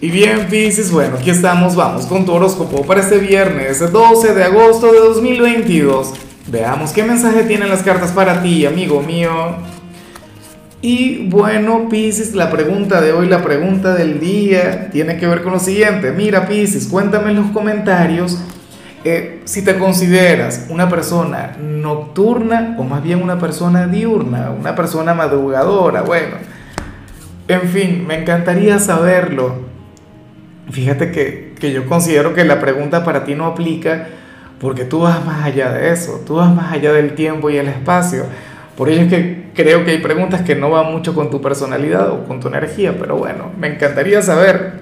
Y bien, Pisces, bueno, aquí estamos, vamos con tu horóscopo para este viernes 12 de agosto de 2022. Veamos qué mensaje tienen las cartas para ti, amigo mío. Y bueno, Pisces, la pregunta de hoy, la pregunta del día, tiene que ver con lo siguiente. Mira, Pisces, cuéntame en los comentarios eh, si te consideras una persona nocturna o más bien una persona diurna, una persona madrugadora. Bueno, en fin, me encantaría saberlo. Fíjate que, yo considero que la pregunta para ti no aplica porque tú vas más allá de eso, tú vas más allá del tiempo y el espacio. Por ello es que creo que hay preguntas que no van mucho con tu personalidad o con tu energía, pero bueno, me encantaría saber.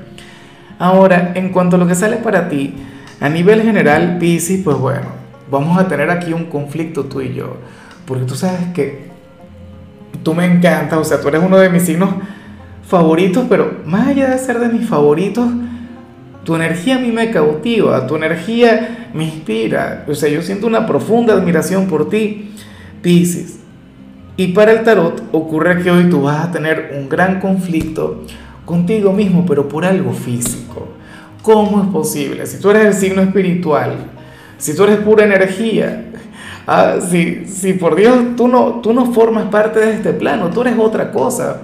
Ahora, en cuanto a lo que sale para ti, a nivel general, Pisces, pues bueno, vamos a tener aquí un conflicto tú y yo, porque tú sabes que tú me encantas, o sea, tú eres uno de mis signos favoritos, pero más allá de ser de mis favoritos, tu energía a mí me cautiva, tu energía me inspira. O sea, yo siento una profunda admiración por ti, Pisces. Y para el tarot ocurre que hoy tú vas a tener un gran conflicto contigo mismo, pero por algo físico. ¿Cómo es posible? Si tú eres el signo espiritual, si tú eres pura energía, ah, si, si, por Dios tú no, tú no formas parte de este plano, tú eres otra cosa.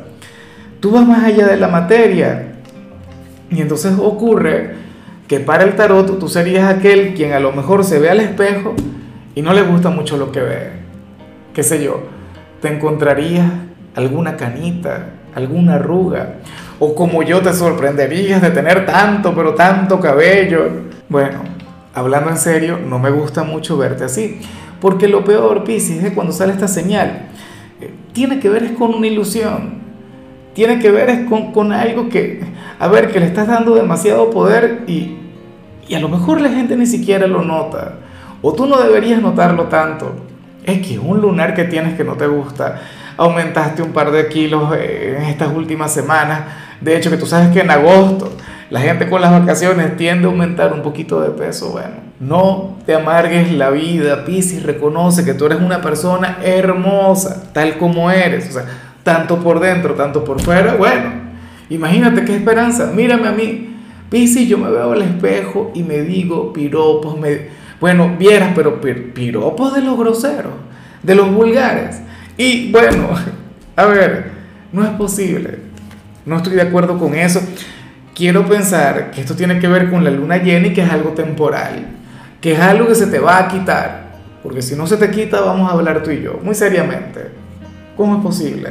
Tú vas más allá de la materia. Y entonces ocurre que para el tarot tú serías aquel quien a lo mejor se ve al espejo y no le gusta mucho lo que ve. Qué sé yo, te encontrarías alguna canita, alguna arruga, o como yo te sorprenderías de tener tanto, pero tanto cabello. Bueno, hablando en serio, no me gusta mucho verte así, porque lo peor, Piscis, es cuando sale esta señal. Eh, tiene que ver es con una ilusión, tiene que ver es con, con algo que, a ver, que le estás dando demasiado poder y, y a lo mejor la gente ni siquiera lo nota. O tú no deberías notarlo tanto. Es que un lunar que tienes que no te gusta. Aumentaste un par de kilos eh, en estas últimas semanas. De hecho, que tú sabes que en agosto la gente con las vacaciones tiende a aumentar un poquito de peso. Bueno, no te amargues la vida, Piscis. Reconoce que tú eres una persona hermosa, tal como eres. O sea, tanto por dentro, tanto por fuera, bueno, imagínate qué esperanza, mírame a mí, Piscis, yo me veo al espejo y me digo piropos, me, bueno, vieras, pero piropos de los groseros, de los vulgares, y bueno, a ver, no es posible, no estoy de acuerdo con eso, quiero pensar que esto tiene que ver con la luna llena y que es algo temporal, que es algo que se te va a quitar, porque si no se te quita vamos a hablar tú y yo, muy seriamente. ¿Cómo es posible?